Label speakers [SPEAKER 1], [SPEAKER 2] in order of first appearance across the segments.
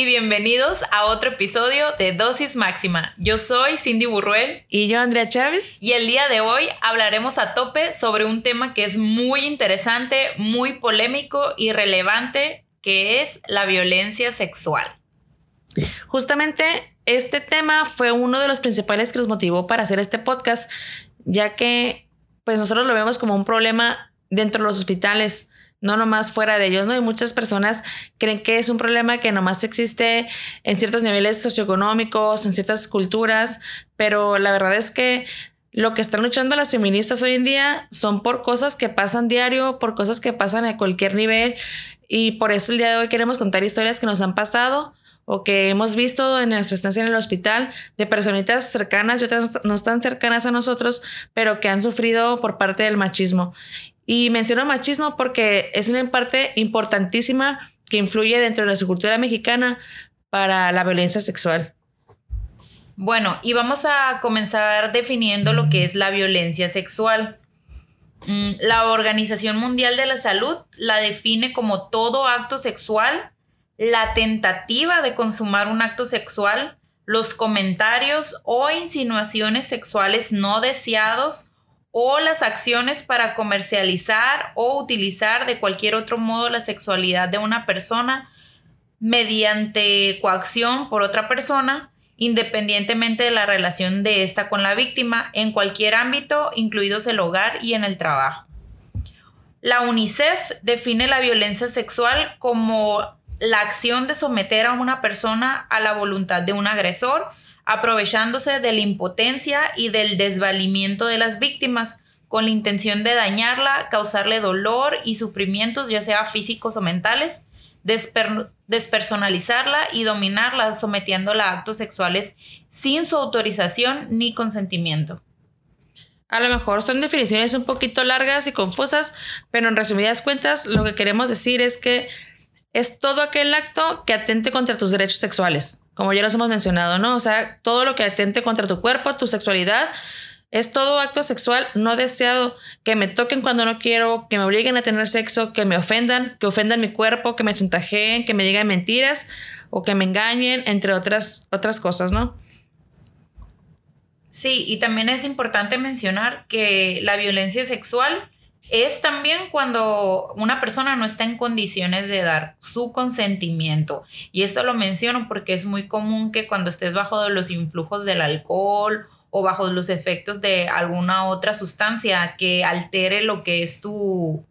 [SPEAKER 1] y bienvenidos a otro episodio de Dosis Máxima. Yo soy Cindy Burruel.
[SPEAKER 2] Y yo, Andrea Chávez.
[SPEAKER 1] Y el día de hoy hablaremos a tope sobre un tema que es muy interesante, muy polémico y relevante, que es la violencia sexual.
[SPEAKER 2] Justamente este tema fue uno de los principales que nos motivó para hacer este podcast, ya que pues nosotros lo vemos como un problema dentro de los hospitales no nomás fuera de ellos, ¿no? Y muchas personas creen que es un problema que nomás existe en ciertos niveles socioeconómicos, en ciertas culturas, pero la verdad es que lo que están luchando las feministas hoy en día son por cosas que pasan diario, por cosas que pasan a cualquier nivel, y por eso el día de hoy queremos contar historias que nos han pasado o que hemos visto en nuestra estancia en el hospital de personitas cercanas y otras no tan cercanas a nosotros, pero que han sufrido por parte del machismo. Y menciono machismo porque es una parte importantísima que influye dentro de la cultura mexicana para la violencia sexual.
[SPEAKER 1] Bueno, y vamos a comenzar definiendo lo que es la violencia sexual. Mm, la Organización Mundial de la Salud la define como todo acto sexual, la tentativa de consumar un acto sexual, los comentarios o insinuaciones sexuales no deseados o las acciones para comercializar o utilizar de cualquier otro modo la sexualidad de una persona mediante coacción por otra persona, independientemente de la relación de esta con la víctima, en cualquier ámbito, incluidos el hogar y en el trabajo. La UNICEF define la violencia sexual como la acción de someter a una persona a la voluntad de un agresor, aprovechándose de la impotencia y del desvalimiento de las víctimas con la intención de dañarla, causarle dolor y sufrimientos, ya sea físicos o mentales, despersonalizarla y dominarla, sometiéndola a actos sexuales sin su autorización ni consentimiento.
[SPEAKER 2] A lo mejor son definiciones un poquito largas y confusas, pero en resumidas cuentas lo que queremos decir es que es todo aquel acto que atente contra tus derechos sexuales como ya los hemos mencionado, ¿no? O sea, todo lo que atente contra tu cuerpo, tu sexualidad, es todo acto sexual no deseado, que me toquen cuando no quiero, que me obliguen a tener sexo, que me ofendan, que ofendan mi cuerpo, que me chantajeen, que me digan mentiras o que me engañen, entre otras, otras cosas, ¿no?
[SPEAKER 1] Sí, y también es importante mencionar que la violencia sexual es también cuando una persona no está en condiciones de dar su consentimiento. Y esto lo menciono porque es muy común que cuando estés bajo los influjos del alcohol o bajo los efectos de alguna otra sustancia que altere lo que es tu,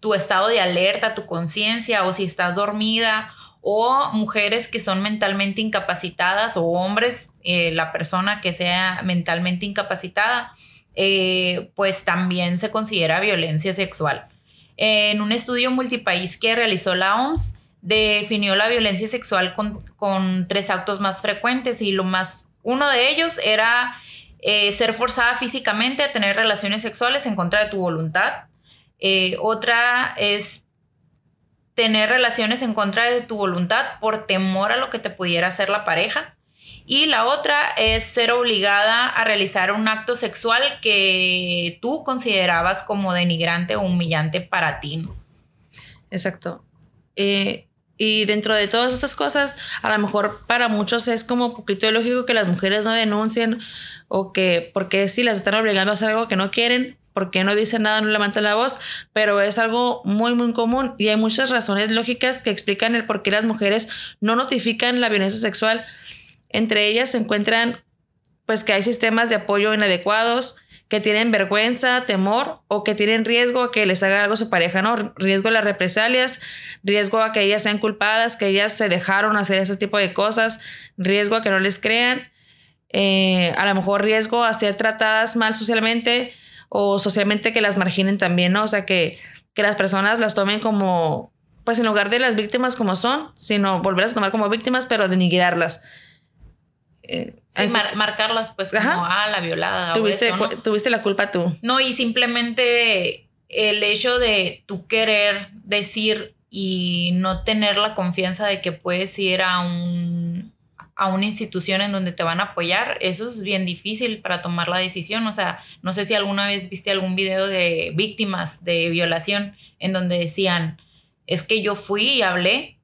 [SPEAKER 1] tu estado de alerta, tu conciencia, o si estás dormida, o mujeres que son mentalmente incapacitadas, o hombres, eh, la persona que sea mentalmente incapacitada, eh, pues también se considera violencia sexual. En un estudio multipaís que realizó la OMS, definió la violencia sexual con, tres actos más frecuentes y lo más, uno de ellos era eh, ser forzada físicamente a tener relaciones sexuales en contra de tu voluntad. Eh, otra es tener relaciones en contra de tu voluntad por temor a lo que te pudiera hacer la pareja. Y la otra es ser obligada a realizar un acto sexual que tú considerabas como denigrante o humillante para ti.
[SPEAKER 2] Exacto. Eh, y dentro de todas estas cosas, a lo mejor para muchos es como poquito lógico que las mujeres no denuncien o que porque si las están obligando a hacer algo que no quieren, porque no dicen nada, no levantan la voz, pero es algo muy, muy común y hay muchas razones lógicas que explican el por qué las mujeres no notifican la violencia sexual. Entre ellas se encuentran pues que hay sistemas de apoyo inadecuados, que tienen vergüenza, temor o que tienen riesgo a que les haga algo su pareja, ¿no? Riesgo a las represalias, riesgo a que ellas sean culpadas, que ellas se dejaron hacer ese tipo de cosas, riesgo a que no les crean, eh, a lo mejor riesgo a ser tratadas mal socialmente o socialmente que las marginen también, ¿no? O sea, que, que las personas las tomen como, pues en lugar de las víctimas como son, sino volverlas a tomar como víctimas, pero denigrarlas.
[SPEAKER 1] Eh, marcarlas pues como, ah, la violada.
[SPEAKER 2] Tuviste, tuviste la culpa tú.
[SPEAKER 1] No, y simplemente el hecho de tú querer decir y no tener la confianza de que puedes ir a un a una institución en donde te van a apoyar, eso es bien difícil para tomar la decisión. O sea, no sé si alguna vez viste algún video de víctimas de violación en donde decían, es que yo fui y hablé,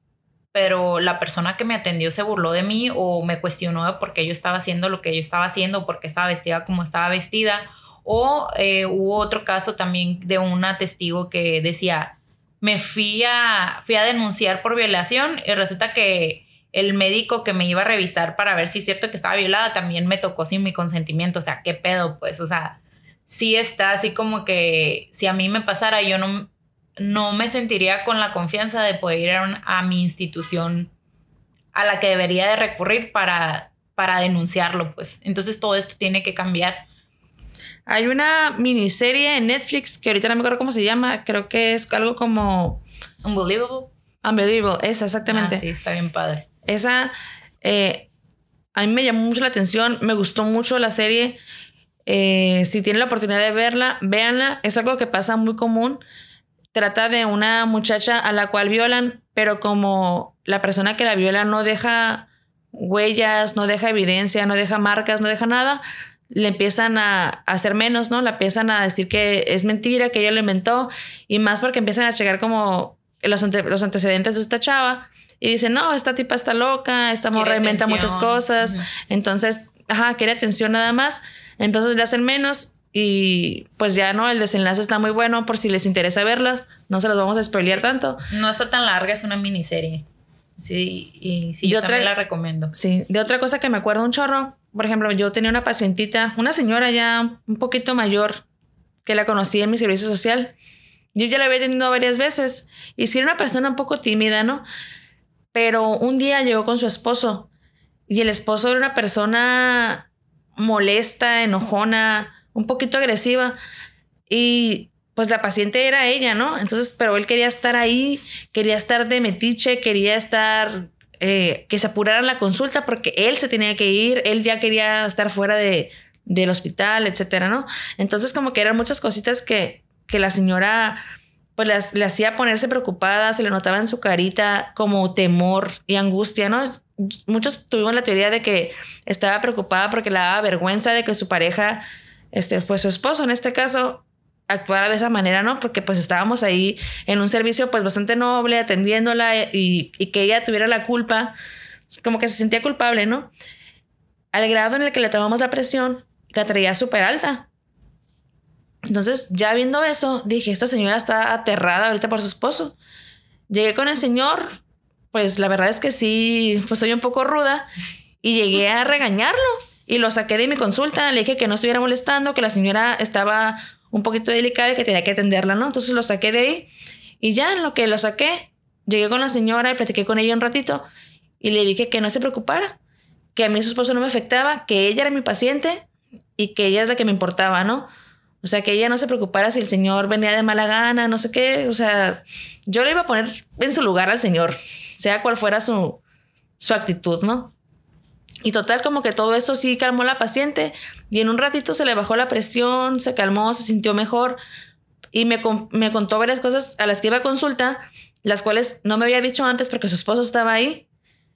[SPEAKER 1] pero la persona que me atendió se burló de mí o me cuestionó de por qué yo estaba haciendo lo que yo estaba haciendo, por qué estaba vestida como estaba vestida. O eh, hubo otro caso también de una testigo que decía, me fui a, fui a denunciar por violación y resulta que el médico que me iba a revisar para ver si es cierto que estaba violada también me tocó sin mi consentimiento. O sea, ¿qué pedo? Pues, o sea, sí está así como que si a mí me pasara, yo no, no me sentiría con la confianza de poder ir a, mi institución a la que debería de recurrir para, para denunciarlo, pues. Entonces todo esto tiene que cambiar.
[SPEAKER 2] Hay una miniserie en Netflix que ahorita no me acuerdo cómo se llama, creo que es algo como...
[SPEAKER 1] Unbelievable.
[SPEAKER 2] Unbelievable, esa, exactamente.
[SPEAKER 1] Ah, sí, está bien padre.
[SPEAKER 2] Esa, eh, a mí me llamó mucho la atención, me gustó mucho la serie. Eh, si tienen la oportunidad de verla, véanla. Es algo que pasa muy común. Trata de una muchacha a la cual violan, pero como la persona que la viola no deja huellas, no deja evidencia, no deja marcas, no deja nada, le empiezan a, hacer menos, ¿no? La empiezan a decir que es mentira, que ella lo inventó, y más porque empiezan a llegar como los, los antecedentes de esta chava y dicen, no, esta tipa está loca, esta morra inventa muchas cosas, entonces, ajá, quiere atención nada más, entonces le hacen menos y pues ya no, el desenlace está muy bueno por si les interesa verlas. No se las vamos a spoilear tanto.
[SPEAKER 1] No está tan larga, es una miniserie. Sí, y sí, yo también la recomiendo.
[SPEAKER 2] Sí, de otra cosa que me acuerdo un chorro, por ejemplo, yo tenía una pacientita, una señora ya un poquito mayor, que la conocí en mi servicio social. Yo ya la había tenido varias veces y sí era una persona un poco tímida, ¿no? Pero un día llegó con su esposo y el esposo era una persona molesta, enojona, un poquito agresiva. Y pues la paciente era ella, ¿no? Entonces, pero él quería estar ahí, quería estar de metiche, quería estar, eh, que se apurara la consulta porque él se tenía que ir, él ya quería estar fuera de, del hospital, etcétera, ¿no? Entonces, como que eran muchas cositas que, que la señora pues le hacía ponerse preocupada, se le notaba en su carita como temor y angustia, ¿no? Muchos tuvimos la teoría de que estaba preocupada porque le daba vergüenza de que su pareja este, pues su esposo en este caso actuara de esa manera, ¿no? Porque pues estábamos ahí en un servicio pues bastante noble, atendiéndola y, y que ella tuviera la culpa, como que se sentía culpable, ¿no? Al grado en el que le tomamos la presión, la traía súper alta. Entonces, ya viendo eso, dije, esta señora está aterrada ahorita por su esposo. Llegué con el señor, pues la verdad es que sí, pues soy un poco ruda y llegué a regañarlo y lo saqué de mi consulta, le dije que no estuviera molestando, que la señora estaba un poquito delicada y que tenía que atenderla, ¿no? Entonces lo saqué de ahí y ya en lo que lo saqué, llegué con la señora y platiqué con ella un ratito y le dije que no se preocupara, que a mí su esposo no me afectaba, que ella era mi paciente y que ella es la que me importaba, ¿no? O sea, que ella no se preocupara si el señor venía de mala gana, no sé qué. O sea, yo le iba a poner en su lugar al señor, sea cual fuera su, su actitud, ¿no? Y total, como que todo eso sí calmó a la paciente y en un ratito se le bajó la presión, se calmó, se sintió mejor y me, me contó varias cosas a las que iba a consulta, las cuales no me había dicho antes porque su esposo estaba ahí.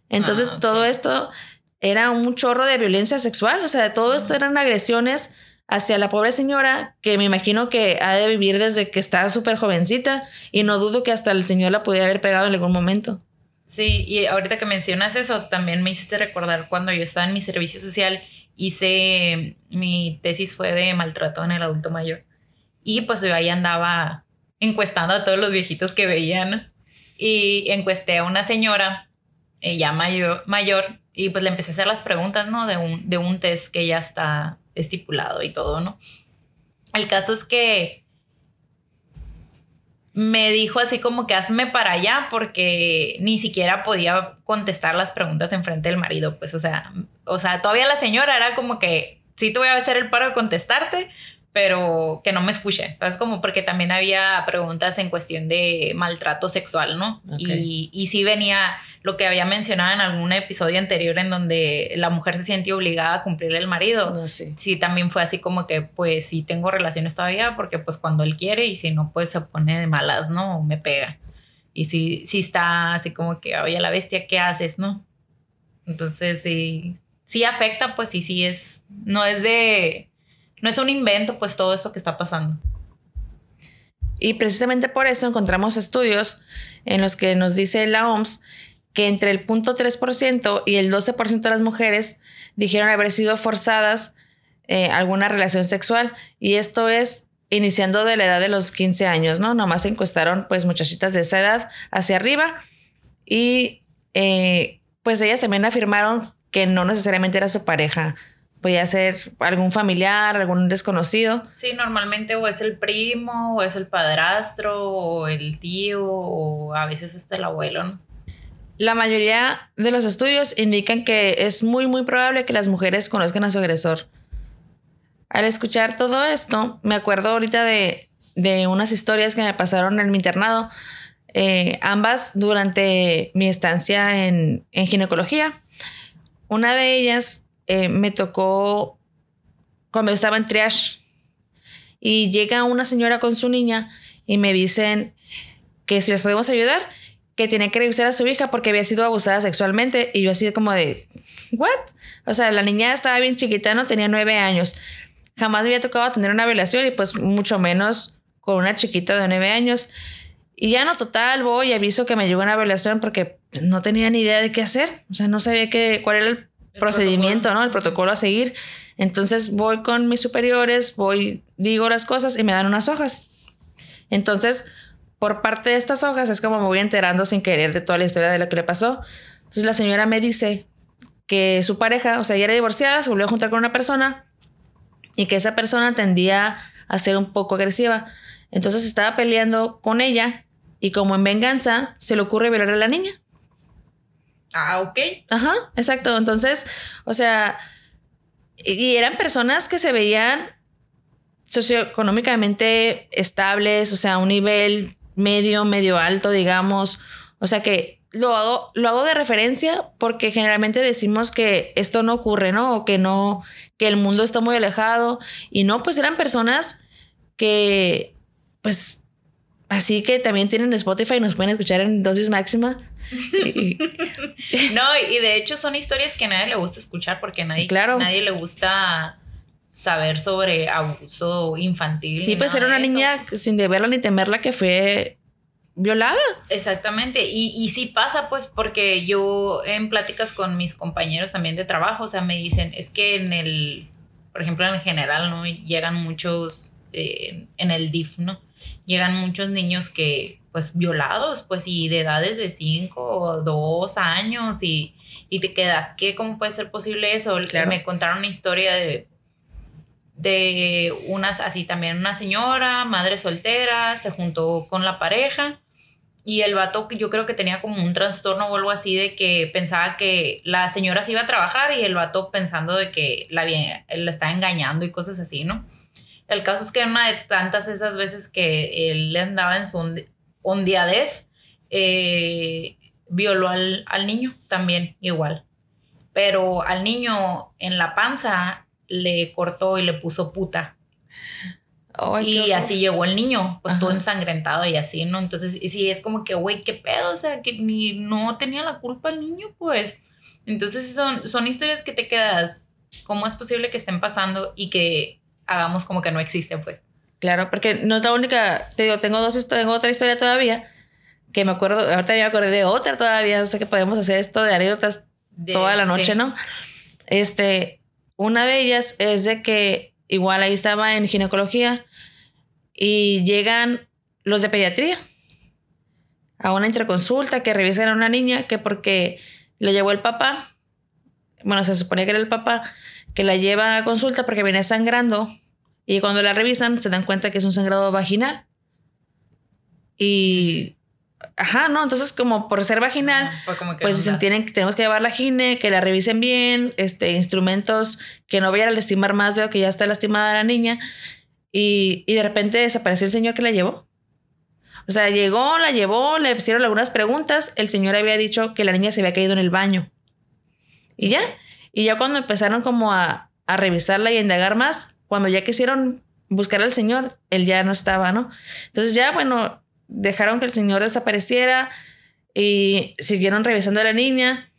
[SPEAKER 2] Entonces, ah, todo esto era un chorro de violencia sexual, o sea, todo esto eran agresiones hacia la pobre señora que me imagino que ha de vivir desde que estaba súper jovencita y no dudo que hasta el señor la pudiera haber pegado en algún momento.
[SPEAKER 1] Sí, y ahorita que mencionas eso, también me hiciste recordar cuando yo estaba en mi servicio social, hice, mi tesis fue de maltrato en el adulto mayor. Y pues yo ahí andaba encuestando a todos los viejitos que veían. Y encuesté a una señora, ella mayor, mayor, y pues le empecé a hacer las preguntas, ¿no? De un, de un test que ya está estipulado y todo, ¿no? El caso es que me dijo así como que hazme para allá porque ni siquiera podía contestar las preguntas en frente del marido, pues o sea, o sea, todavía la señora era como que sí te voy a hacer el paro de contestarte, pero que no me escuche, ¿sabes? Como porque también había preguntas en cuestión de maltrato sexual, ¿no? Y, y sí venía lo que había mencionado en algún episodio anterior en donde la mujer se siente obligada a cumplirle al marido.
[SPEAKER 2] Ah, sí.
[SPEAKER 1] sí, también fue así como que, pues sí tengo relaciones todavía porque pues cuando él quiere y si no, pues se pone de malas, ¿no? O me pega. Y sí, sí está así como que, oye, la bestia, ¿qué haces, no? Entonces, sí, sí afecta, pues sí, sí es, no es de no es un invento, pues todo esto que está pasando.
[SPEAKER 2] Y precisamente por eso encontramos estudios en los que nos dice la OMS que entre el 0.3% y el 12% de las mujeres dijeron haber sido forzadas eh, alguna relación sexual. Y esto es iniciando de la edad de los 15 años, ¿no? Nomás se encuestaron pues muchachitas de esa edad hacia arriba y eh, pues ellas también afirmaron que no necesariamente era su pareja, podía ser algún familiar, algún desconocido.
[SPEAKER 1] Sí, normalmente o es el primo, o es el padrastro, o el tío, o a veces hasta el abuelo. ¿no?
[SPEAKER 2] La mayoría de los estudios indican que es muy, muy probable que las mujeres conozcan a su agresor. Al escuchar todo esto, me acuerdo ahorita de, unas historias que me pasaron en mi internado, eh, ambas durante mi estancia en, en ginecología. Una de ellas eh, me tocó cuando estaba en triage y llega una señora con su niña y me dicen que si les podemos ayudar, que tiene que revisar a su hija porque había sido abusada sexualmente y yo así como de, ¿what? O sea, la niña estaba bien chiquita, no tenía nueve años. Jamás me había tocado tener una violación y pues mucho menos con una chiquita de nueve años. Y ya no, total, voy y aviso que me llegó una violación porque no tenía ni idea de qué hacer. O sea, no sabía qué, cuál era el procedimiento, ¿no? El protocolo a seguir. Entonces voy con mis superiores, voy, digo las cosas y me dan unas hojas. Entonces, por parte de estas hojas es como me voy enterando sin querer de toda la historia de lo que le pasó. Entonces la señora me dice que su pareja, o sea, ella era divorciada, se volvió a juntar con una persona y que esa persona tendía a ser un poco agresiva. Entonces estaba peleando con ella y como en venganza se le ocurre violar a la niña.
[SPEAKER 1] Ah, ok.
[SPEAKER 2] Ajá, exacto. Entonces, o sea, y eran personas que se veían socioeconómicamente estables, o sea, un nivel medio, medio alto, digamos. O sea que lo hago, lo hago de referencia porque generalmente decimos que esto no ocurre, ¿no? O que no, que el mundo está muy alejado. Y no, pues eran personas que, pues, Así que también tienen Spotify y nos pueden escuchar en dosis máxima.
[SPEAKER 1] no, y de hecho son historias que a nadie le gusta escuchar porque a nadie, nadie le gusta saber sobre abuso infantil.
[SPEAKER 2] Sí, pues era una niña sin deberla ni temerla que fue violada.
[SPEAKER 1] Exactamente. Y, y sí pasa, pues, porque yo en pláticas con mis compañeros también de trabajo, o sea, me dicen, es que en el, por ejemplo, en general, ¿no? Llegan muchos eh, en el DIF, ¿no? Llegan muchos niños que, pues, violados, pues, y de edades de 5 o 2 años, y, y te quedas, ¿qué? ¿Cómo puede ser posible eso? Me contaron una historia de, de unas, así también, una señora, madre soltera, se juntó con la pareja. Y el vato, yo creo que tenía como un trastorno o algo así de que pensaba que la señora se iba a trabajar y el vato pensando de que la, la estaba engañando y cosas así, ¿no? El caso es que una de tantas esas veces que él andaba en su ondiadez, eh, violó al, niño también igual. Pero al niño en la panza le cortó y le puso puta. y así llegó el niño, pues todo ensangrentado y así, ¿no? Entonces, y sí, es como que, güey, qué pedo, o sea, que ni no tenía la culpa el niño, pues. Entonces, son, son historias que te quedas, ¿cómo es posible que estén pasando y que hagamos como que no existe, pues.
[SPEAKER 2] Claro, porque no es la única, te digo, tengo dos tengo otra historia todavía, que me acuerdo, ahorita ya me acordé de otra todavía, no sé que podemos hacer esto de anécdotas toda la noche, ¿no? Este, una de ellas es de que igual ahí estaba en ginecología y llegan los de pediatría a una interconsulta que revisan a una niña que porque le llevó el papá, bueno, se supone que era el papá, que la lleva a consulta porque viene sangrando y cuando la revisan se dan cuenta que es un sangrado vaginal. Y Ajá, ¿no? Entonces, como por ser vaginal, pues tienen, tenemos que llevar la gine, que la revisen bien, este, instrumentos que no vayan a lastimar más de lo que ya está lastimada la niña. Y, y de repente desapareció el señor que la llevó. O sea, llegó, la llevó, le hicieron algunas preguntas. El señor había dicho que la niña se había caído en el baño. Y ya. Y ya cuando empezaron como a, a revisarla y a indagar más, cuando ya quisieron buscar al señor, él ya no estaba, ¿no? Entonces ya, bueno, dejaron que el señor desapareciera y siguieron revisando a la niña.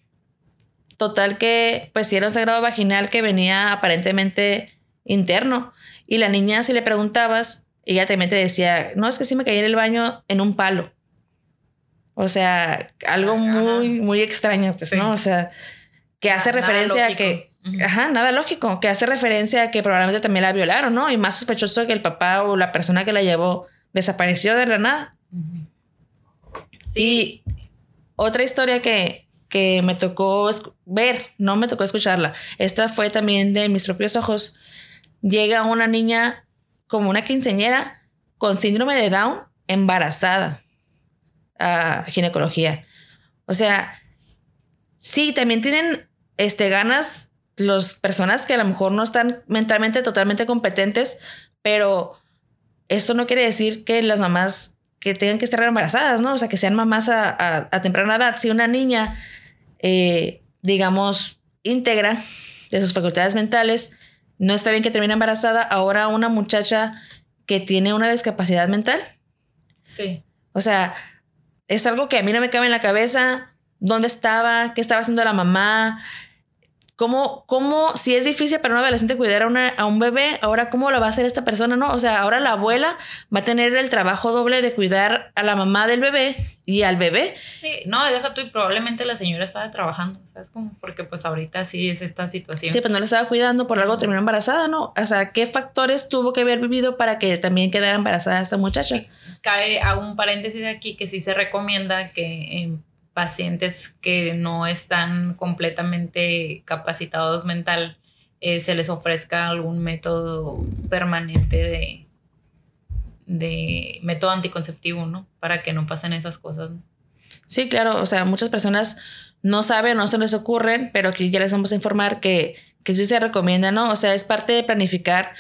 [SPEAKER 2] Total que, pues, si era un sagrado vaginal que venía aparentemente interno. Y la niña, si le preguntabas, ella también te decía, no, es que sí me caí en el baño en un palo. O sea, algo muy, muy extraño, pues, ¿no? O sea, que hace referencia a que. Ajá, nada lógico, que hace referencia a que probablemente también la violaron, ¿no? Y más sospechoso que el papá o la persona que la llevó desapareció de la nada. Sí. Y otra historia que, que me tocó ver, no me tocó escucharla, esta fue también de mis propios ojos. Llega una niña como una quinceñera con síndrome de Down embarazada a ginecología. O sea, sí, también tienen este, ganas las personas que a lo mejor no están mentalmente totalmente competentes, pero esto no quiere decir que las mamás que tengan que estar embarazadas, ¿no? O sea, que sean mamás a, temprana edad. Si una niña, eh, digamos, íntegra de sus facultades mentales, no está bien que termine embarazada, ahora una muchacha que tiene una discapacidad mental.
[SPEAKER 1] Sí.
[SPEAKER 2] O sea, es algo que a mí no me cabe en la cabeza. ¿Dónde estaba? ¿Qué estaba haciendo la mamá? ¿Cómo, cómo, si es difícil para un adolescente cuidar a, a, un bebé, ahora cómo lo va a hacer esta persona, no? O sea, ahora la abuela va a tener el trabajo doble de cuidar a la mamá del bebé y al bebé.
[SPEAKER 1] Sí, no, deja tú y probablemente la señora estaba trabajando, ¿sabes cómo? Porque pues ahorita sí es esta situación.
[SPEAKER 2] Sí, pues no le estaba cuidando, por algo terminó embarazada, ¿no? O sea, ¿qué factores tuvo que haber vivido para que también quedara embarazada esta muchacha?
[SPEAKER 1] Cae a un paréntesis aquí que sí se recomienda que pacientes que no están completamente capacitados mental eh, se les ofrezca algún método permanente de, de método anticonceptivo, ¿no? Para que no pasen esas cosas.
[SPEAKER 2] Sí, claro, o sea, muchas personas no saben, no se les ocurren, pero aquí ya les vamos a informar que, que sí se recomienda, ¿no? O sea, es parte de planificar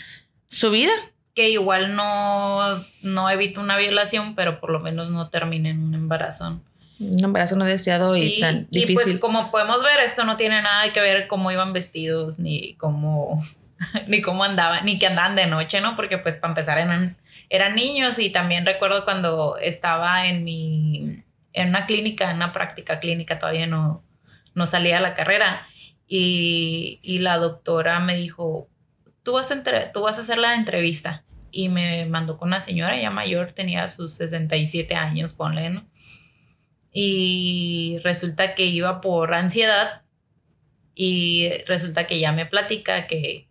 [SPEAKER 2] su vida.
[SPEAKER 1] Que igual no, no evita una violación, pero por lo menos no termine en un embarazo
[SPEAKER 2] un embarazo no deseado y tan difícil. Y pues
[SPEAKER 1] como podemos ver, esto no tiene nada que ver cómo iban vestidos, ni cómo, ni cómo andaban, ni que andaban de noche, ¿no? Porque pues para empezar eran, eran niños y también recuerdo cuando estaba en mi, en una clínica, en una práctica clínica, todavía no, no salía a la carrera y, y la doctora me dijo, tú vas, a tú vas a hacer la entrevista y me mandó con una señora ya mayor, tenía sus 67 años, ponle, ¿no? Y resulta que iba por ansiedad y resulta que ya me platica que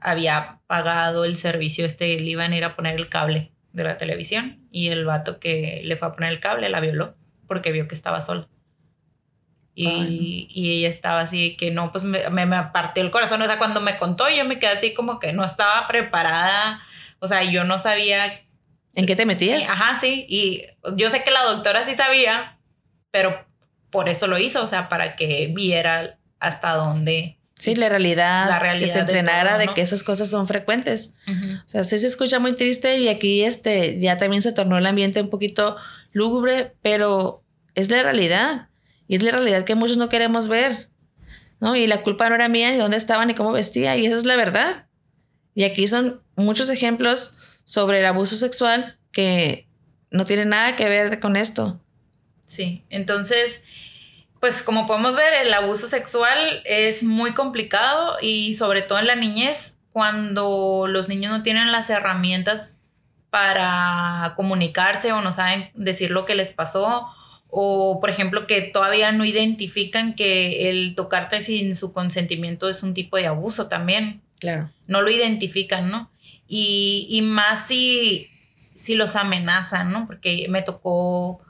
[SPEAKER 1] había pagado el servicio este, le iban a ir a poner el cable de la televisión y el vato que le fue a poner el cable la violó porque vio que estaba sola. Y, y, ella estaba así que no, pues me, me, partió el corazón. O sea, cuando me contó, yo me quedé así como que no estaba preparada. O sea, yo no sabía.
[SPEAKER 2] ¿En qué te metías?
[SPEAKER 1] Ajá, sí. Y yo sé que la doctora sí sabía, pero por eso lo hizo, o sea, para que viera hasta dónde.
[SPEAKER 2] Sí, la realidad, la realidad que te entrenara de, que esas cosas son frecuentes. O sea, sí se escucha muy triste y aquí este, ya también se tornó el ambiente un poquito lúgubre, pero es la realidad. Y es la realidad que muchos no queremos ver. ¿no? Y la culpa no era mía, ni dónde estaba, ni cómo vestía, y esa es la verdad. Y aquí son muchos ejemplos sobre el abuso sexual que no tienen nada que ver con esto.
[SPEAKER 1] Sí, entonces, pues como podemos ver, el abuso sexual es muy complicado y sobre todo en la niñez, cuando los niños no tienen las herramientas para comunicarse o no saben decir lo que les pasó o por ejemplo que todavía no identifican que el tocarte sin su consentimiento es un tipo de abuso también.
[SPEAKER 2] Claro.
[SPEAKER 1] No lo identifican, ¿no? Y, y más si, si los amenazan, ¿no? Porque me tocó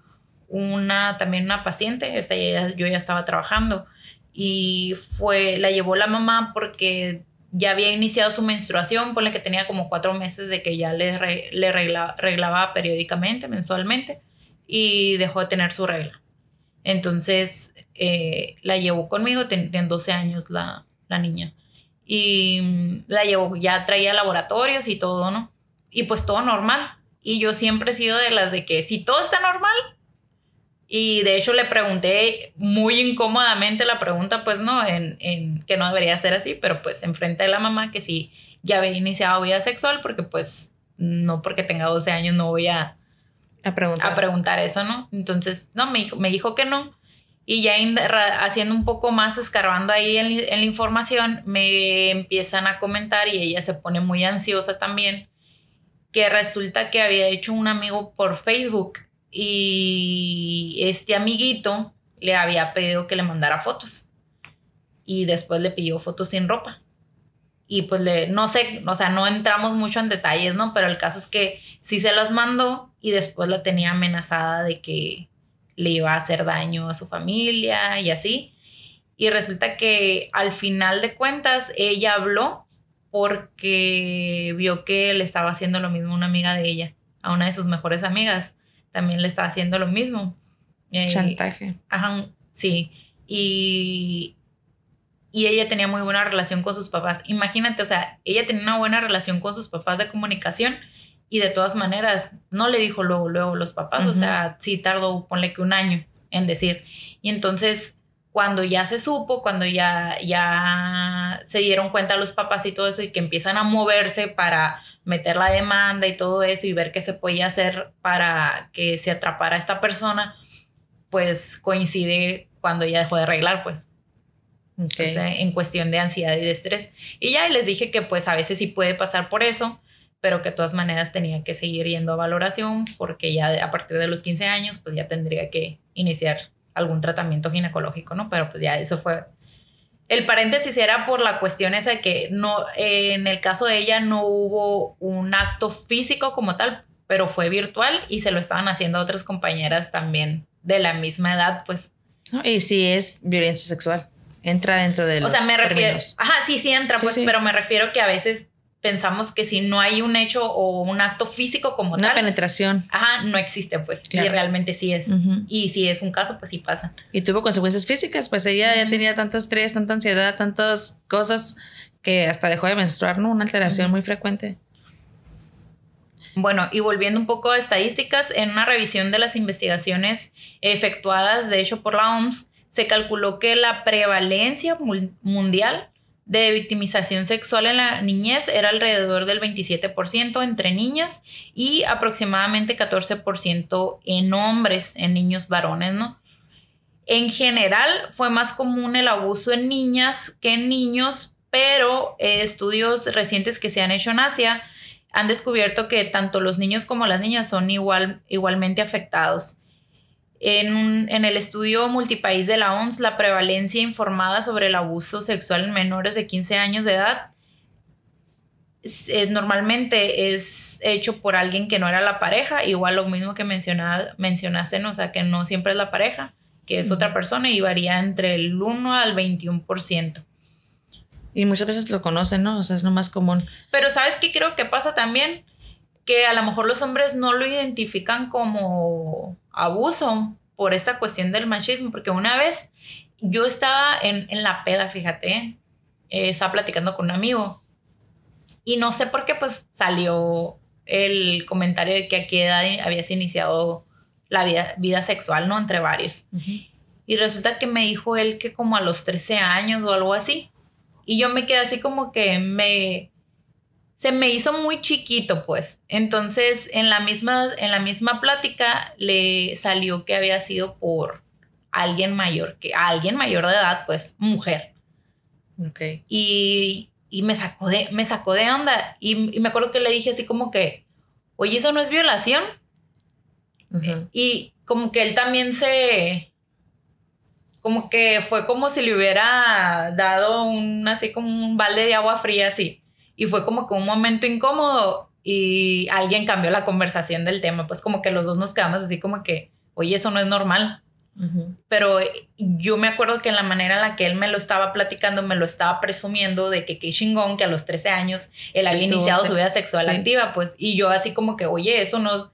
[SPEAKER 1] una, también una paciente, esta yo ya estaba trabajando y fue, la llevó la mamá porque ya había iniciado su menstruación, por la que tenía como cuatro meses de que ya le, le reglaba periódicamente, mensualmente, y dejó de tener su regla. Entonces eh, la llevó conmigo, tenía 12 años la, la niña, y mm, la llevó, ya traía laboratorios y todo, ¿no? Y pues todo normal. Y yo siempre he sido de las de que si todo está normal, y de hecho le pregunté muy incómodamente la pregunta, pues no, en, en, que no debería ser así, pero pues enfrente de la mamá que sí ya había iniciado vida sexual, porque pues no porque tenga 12 años no voy a,
[SPEAKER 2] a, preguntar.
[SPEAKER 1] a preguntar eso, ¿no? Entonces, no, me dijo, me dijo que no. Y ya haciendo un poco más, escarbando ahí en, en la información, me empiezan a comentar y ella se pone muy ansiosa también, que resulta que había hecho un amigo por Facebook y este amiguito le había pedido que le mandara fotos y después le pidió fotos sin ropa. Y pues le, no sé, o sea, no entramos mucho en detalles, ¿no? Pero el caso es que sí se las mandó y después la tenía amenazada de que le iba a hacer daño a su familia y así. Y resulta que al final de cuentas ella habló porque vio que le estaba haciendo lo mismo una amiga de ella, a una de sus mejores amigas. También le estaba haciendo lo mismo.
[SPEAKER 2] Chantaje.
[SPEAKER 1] Ajá, sí. Y, y ella tenía muy buena relación con sus papás. Imagínate, o sea, ella tenía una buena relación con sus papás de comunicación y de todas maneras no le dijo luego, luego los papás, o sea, sí tardó, ponle que un año en decir. Y entonces, cuando ya se supo, cuando ya, ya se dieron cuenta los papás y todo eso y que empiezan a moverse para meter la demanda y todo eso y ver qué se podía hacer para que se atrapara a esta persona, pues coincide cuando ya dejó de arreglar, pues. en cuestión de ansiedad y de estrés. Y ya les dije que pues a veces sí puede pasar por eso, pero que de todas maneras tenía que seguir yendo a valoración porque ya a partir de los 15 años pues ya tendría que iniciar algún tratamiento ginecológico, ¿no? Pero pues ya eso fue... El paréntesis era por la cuestión esa de que no, en el caso de ella no hubo un acto físico como tal, pero fue virtual y se lo estaban haciendo otras compañeras también de la misma edad, pues.
[SPEAKER 2] Y si es violencia sexual, entra dentro de los
[SPEAKER 1] O sea, me refiero... Ajá, sí, sí entra, pues, pero me refiero que a veces pensamos que si no hay un hecho o un acto físico como
[SPEAKER 2] tal. Una penetración.
[SPEAKER 1] Ajá, no existe, pues. Y realmente sí es. Y si es un caso, pues sí pasa.
[SPEAKER 2] Y tuvo consecuencias físicas, pues ella ya tenía tanto estrés, tanta ansiedad, tantas cosas que hasta dejó de menstruar, ¿no? Una alteración muy frecuente.
[SPEAKER 1] Bueno, y volviendo un poco a estadísticas, en una revisión de las investigaciones efectuadas, de hecho, por la OMS, se calculó que la prevalencia mundial de victimización sexual en la niñez era alrededor del 27% entre niñas y aproximadamente 14% en hombres, en niños varones, ¿no? En general fue más común el abuso en niñas que en niños, pero eh, estudios recientes que se han hecho en Asia han descubierto que tanto los niños como las niñas son igual, igualmente afectados. En, el estudio multipaís de la OMS, la prevalencia informada sobre el abuso sexual en menores de 15 años de edad normalmente es hecho por alguien que no era la pareja, igual lo mismo que mencionaste, o sea, que no siempre es la pareja, que es otra persona y varía entre el 1 al 21%.
[SPEAKER 2] Y muchas veces lo conocen, ¿no? O sea, es lo más común.
[SPEAKER 1] Pero ¿sabes qué creo que pasa también? Que a lo mejor los hombres no lo identifican como abuso por esta cuestión del machismo, porque una vez yo estaba en, la peda, fíjate, eh, estaba platicando con un amigo y no sé por qué pues salió el comentario de que a qué edad habías iniciado la vida, vida sexual, ¿no? Entre varios. Y resulta que me dijo él que como a los 13 años o algo así. Y yo me quedé así como que me, se me hizo muy chiquito, pues. Entonces, en la misma, en la misma plática le salió que había sido por alguien mayor, que alguien mayor de edad, pues, mujer.
[SPEAKER 2] Ok.
[SPEAKER 1] Y, me sacó de, me sacó de onda. Y, me acuerdo que le dije así como que, oye, ¿eso no es violación? Y como que él también se, como que fue como si le hubiera dado un, así como un balde de agua fría, así y fue como que un momento incómodo y alguien cambió la conversación del tema, pues como que los dos nos quedamos así como que, oye, eso no es normal. Pero yo me acuerdo que en la manera en la que él me lo estaba platicando, me lo estaba presumiendo de que qué chingón que a los 13 años él había iniciado su vida sexual activa, pues, y yo así como que, oye, eso no,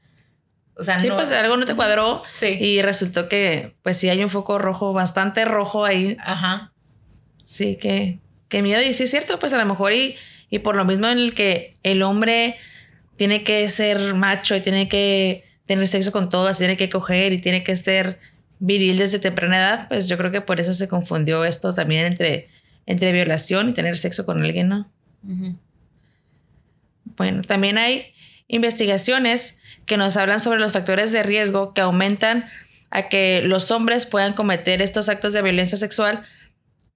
[SPEAKER 2] o sea, sí, pues algo no te cuadró. Sí. Y resultó que, pues sí hay un foco rojo, bastante rojo ahí.
[SPEAKER 1] Ajá.
[SPEAKER 2] Sí, que, que miedo. Y sí es cierto, pues a lo mejor y y por lo mismo en el que el hombre tiene que ser macho y tiene que tener sexo con todas, tiene que coger y tiene que ser viril desde temprana edad, pues yo creo que por eso se confundió esto también entre, entre violación y tener sexo con alguien, ¿no? Bueno, también hay investigaciones que nos hablan sobre los factores de riesgo que aumentan a que los hombres puedan cometer estos actos de violencia sexual,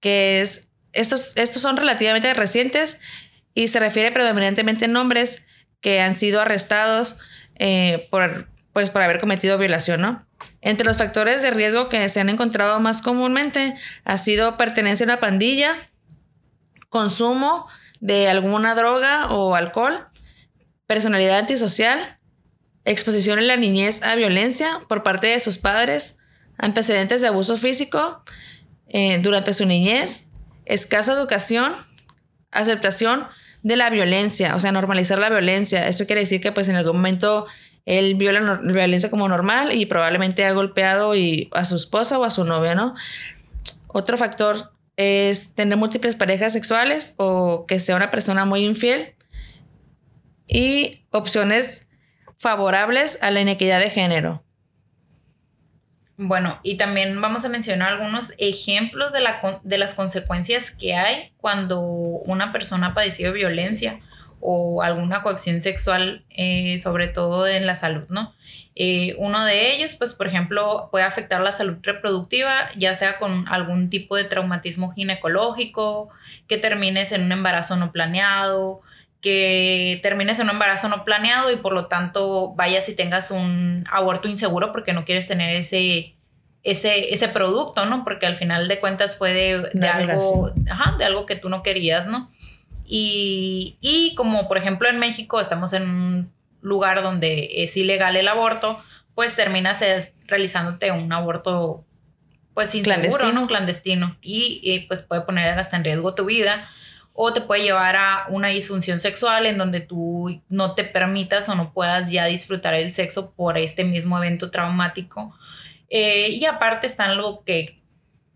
[SPEAKER 2] que es, estos, estos son relativamente recientes y se refiere predominantemente a hombres que han sido arrestados eh, por pues por haber cometido violación, ¿no? Entre los factores de riesgo que se han encontrado más comúnmente ha sido pertenencia a una pandilla, consumo de alguna droga o alcohol, personalidad antisocial, exposición en la niñez a violencia por parte de sus padres, antecedentes de abuso físico eh, durante su niñez, escasa educación, aceptación de la violencia, o sea, normalizar la violencia. Eso quiere decir que pues en algún momento él vio la, violencia como normal y probablemente ha golpeado y a su esposa o a su novia, ¿no? Otro factor es tener múltiples parejas sexuales o que sea una persona muy infiel y opciones favorables a la inequidad de género.
[SPEAKER 1] Bueno, y también vamos a mencionar algunos ejemplos de, la, de las consecuencias que hay cuando una persona ha padecido violencia o alguna coacción sexual, eh, sobre todo en la salud, ¿no? Eh, uno de ellos, pues, por ejemplo, puede afectar la salud reproductiva, ya sea con algún tipo de traumatismo ginecológico, que termines en un embarazo no planeado, que termines en un embarazo no planeado y por lo tanto vayas y tengas un aborto inseguro porque no quieres tener ese, ese, ese producto, ¿no? Porque al final de cuentas fue de, algo, ajá, de algo que tú no querías, ¿no? Y, y, como por ejemplo en México estamos en un lugar donde es ilegal el aborto, pues terminas realizándote un aborto pues inseguro, clandestino. ¿no? Clandestino. Y, y pues puede poner hasta en riesgo tu vida o te puede llevar a una disfunción sexual en donde tú no te permitas o no puedas ya disfrutar el sexo por este mismo evento traumático. Eh, y aparte están lo que,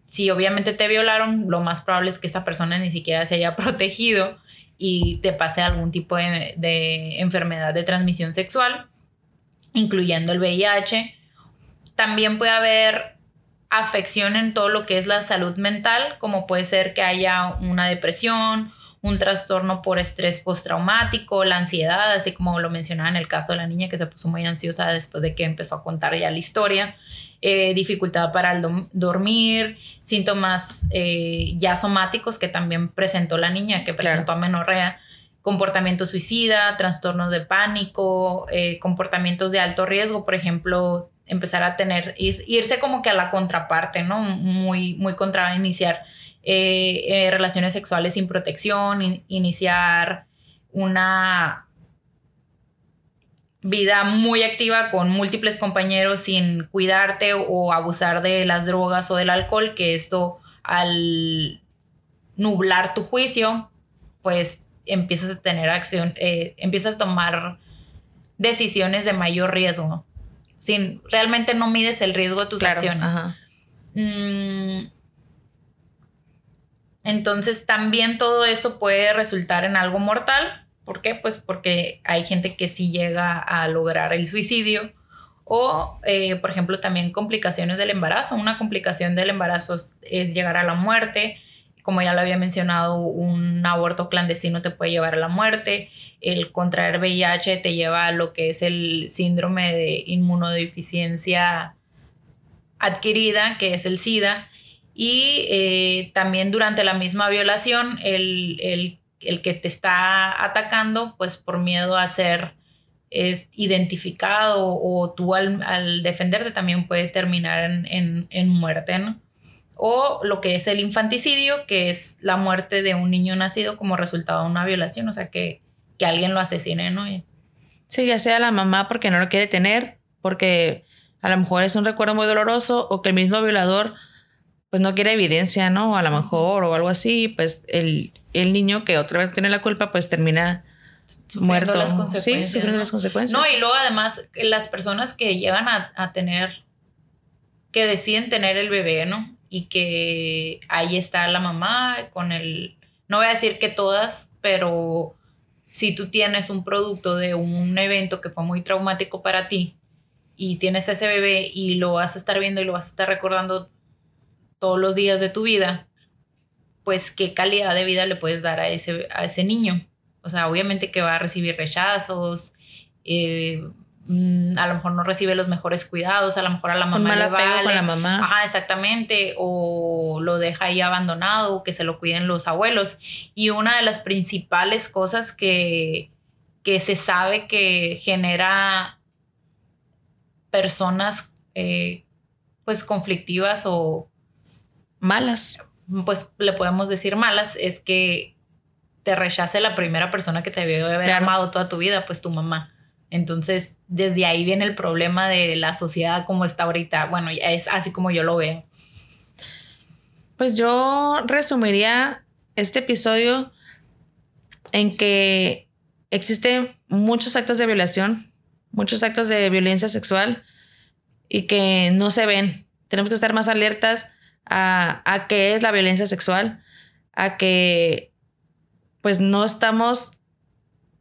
[SPEAKER 1] si obviamente te violaron, lo más probable es que esta persona ni siquiera se haya protegido y te pase algún tipo de, de enfermedad de transmisión sexual, incluyendo el VIH. También puede haber afección en todo lo que es la salud mental, como puede ser que haya una depresión, un trastorno por estrés postraumático, la ansiedad, así como lo mencionaba en el caso de la niña que se puso muy ansiosa después de que empezó a contar ya la historia, eh, dificultad para el dormir, síntomas eh, ya somáticos que también presentó la niña, que presentó amenorrea, comportamiento suicida, trastornos de pánico, eh, comportamientos de alto riesgo, por ejemplo, empezar a tener, irse como que a la contraparte, ¿no? Muy, muy contra iniciar eh, eh, relaciones sexuales sin protección, iniciar una vida muy activa con múltiples compañeros sin cuidarte o abusar de las drogas o del alcohol, que esto al nublar tu juicio, pues empiezas a tener acción, eh, empiezas a tomar decisiones de mayor riesgo sin realmente no mides el riesgo de tus acciones. Mm, entonces también todo esto puede resultar en algo mortal. ¿Por qué? Pues porque hay gente que sí llega a lograr el suicidio o, eh, por ejemplo, también complicaciones del embarazo. Una complicación del embarazo es llegar a la muerte como ya lo había mencionado, un aborto clandestino te puede llevar a la muerte, el contraer VIH te lleva a lo que es el síndrome de inmunodeficiencia adquirida, que es el SIDA, y eh, también durante la misma violación, el, que te está atacando, pues por miedo a ser es identificado o tú al, defenderte también puede terminar en, en, en muerte, ¿no? O lo que es el infanticidio, que es la muerte de un niño nacido como resultado de una violación, o sea, que, que alguien lo asesine, ¿no?
[SPEAKER 2] Sí, ya sea la mamá porque no lo quiere tener, porque a lo mejor es un recuerdo muy doloroso, o que el mismo violador pues no quiere evidencia, ¿no? A lo mejor, o algo así, pues el, el niño que otra vez tiene la culpa, pues termina muerto. Las consecuencias, sí, sufriendo las consecuencias.
[SPEAKER 1] No, y luego además las personas que llegan a, a tener, que deciden tener el bebé, ¿no? Y que ahí está la mamá con el, no voy a decir que todas, pero si tú tienes un producto de un evento que fue muy traumático para ti y tienes ese bebé y lo vas a estar viendo y lo vas a estar recordando todos los días de tu vida, pues qué calidad de vida le puedes dar a ese, a ese niño. O sea, obviamente que va a recibir rechazos, eh, Mm, a lo mejor no recibe los mejores cuidados, a lo mejor a la mamá le vale. con la mamá. Ajá, exactamente, o lo deja ahí abandonado, que se lo cuiden los abuelos. Y una de las principales cosas que, que se sabe que genera personas eh, pues conflictivas o
[SPEAKER 2] malas.
[SPEAKER 1] Pues le podemos decir malas, es que te rechace la primera persona que te debió haber amado toda tu vida, pues tu mamá. Entonces, desde ahí viene el problema de la sociedad como está ahorita. Bueno, es así como yo lo veo.
[SPEAKER 2] Pues yo resumiría este episodio en que existen muchos actos de violación, muchos actos de violencia sexual y que no se ven. Tenemos que estar más alertas a, a qué es la violencia sexual, a que pues no estamos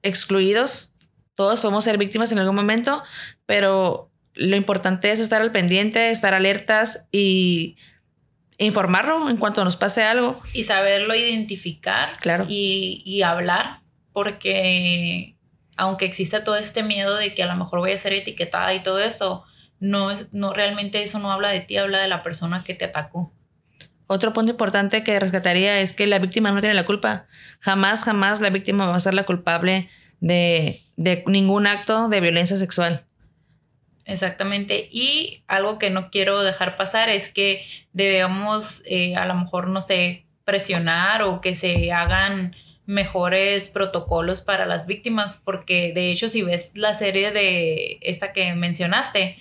[SPEAKER 2] excluidos, todos podemos ser víctimas en algún momento, pero lo importante es estar al pendiente, estar alertas y informarlo en cuanto nos pase algo.
[SPEAKER 1] Y saberlo identificar
[SPEAKER 2] claro.
[SPEAKER 1] y, y hablar, porque aunque exista todo este miedo de que a lo mejor voy a ser etiquetada y todo esto, no, es, no realmente eso no habla de ti, habla de la persona que te atacó.
[SPEAKER 2] Otro punto importante que rescataría es que la víctima no tiene la culpa. Jamás, jamás la víctima va a ser la culpable de, de ningún acto de violencia sexual.
[SPEAKER 1] Exactamente. Y algo que no quiero dejar pasar es que debemos eh, a lo mejor, no sé, presionar o que se hagan mejores protocolos para las víctimas, porque de hecho si ves la serie de esta que mencionaste,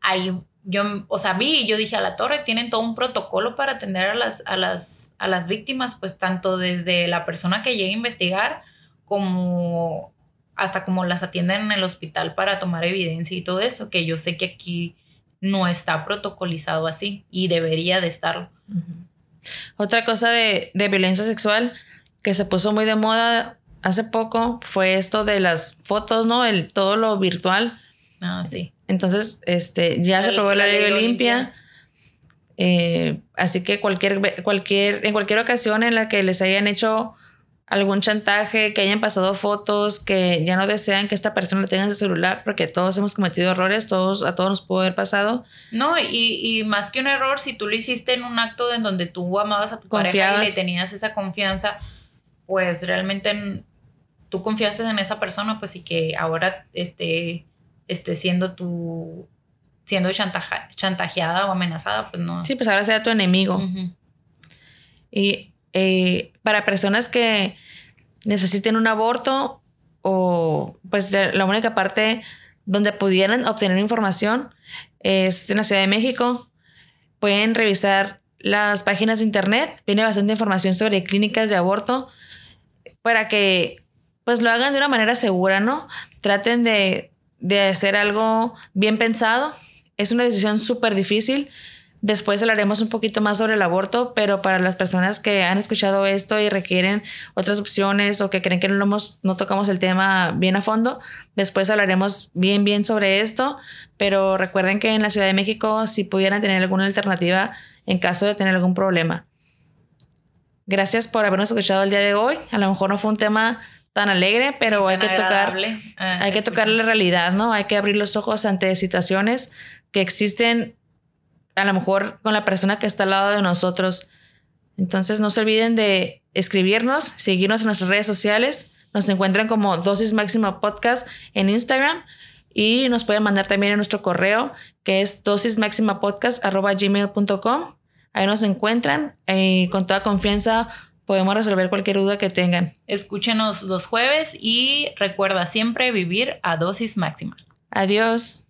[SPEAKER 1] hay yo, o sea, vi y yo dije a la torre, tienen todo un protocolo para atender a las, a las, a las víctimas, pues tanto desde la persona que llegue a investigar como hasta como las atienden en el hospital para tomar evidencia y todo eso, que yo sé que aquí no está protocolizado así y debería de estarlo.
[SPEAKER 2] Otra cosa de, de violencia sexual que se puso muy de moda hace poco fue esto de las fotos, ¿no? El, todo lo virtual.
[SPEAKER 1] Ah, sí.
[SPEAKER 2] Entonces, este, ya se aprobó la, ley, Olimpia. Eh, así que cualquier, cualquier, en cualquier ocasión en la que les hayan hecho algún chantaje, que hayan pasado fotos, que ya no desean que esta persona tenga en su celular, porque todos hemos cometido errores, todos, a todos nos pudo haber pasado.
[SPEAKER 1] No, y, y más que un error, si tú lo hiciste en un acto en donde tú amabas a tu pareja y le tenías esa confianza, pues realmente tú confiaste en esa persona, pues y que ahora este esté siendo tu siendo chantajeada o amenazada, pues no.
[SPEAKER 2] Sí, pues ahora sea tu enemigo. Y eh, para personas que necesiten un aborto o pues la única parte donde pudieran obtener información es en la Ciudad de México. Pueden revisar las páginas de internet, viene bastante información sobre clínicas de aborto para que pues lo hagan de una manera segura, ¿no? Traten de de hacer algo bien pensado. Es una decisión súper difícil. Después hablaremos un poquito más sobre el aborto, pero para las personas que han escuchado esto y requieren otras opciones o que creen que no, hemos, no tocamos el tema bien a fondo, después hablaremos bien, bien sobre esto. Pero recuerden que en la Ciudad de México, si pudieran tener alguna alternativa en caso de tener algún problema. Gracias por habernos escuchado el día de hoy. A lo mejor no fue un tema tan alegre, pero hay que tocar, ah, hay que tocar la realidad, ¿no? Hay que abrir los ojos ante situaciones que existen a lo mejor con la persona que está al lado de nosotros. Entonces no se olviden de escribirnos, seguirnos en nuestras redes sociales. Nos encuentran como Dosis Máxima Podcast en Instagram y nos pueden mandar también en nuestro correo que es dosismaximapodcast.gmail.com. Ahí nos encuentran y con toda confianza podemos resolver cualquier duda que tengan.
[SPEAKER 1] Escúchenos los jueves y recuerda siempre vivir a dosis máxima.
[SPEAKER 2] Adiós.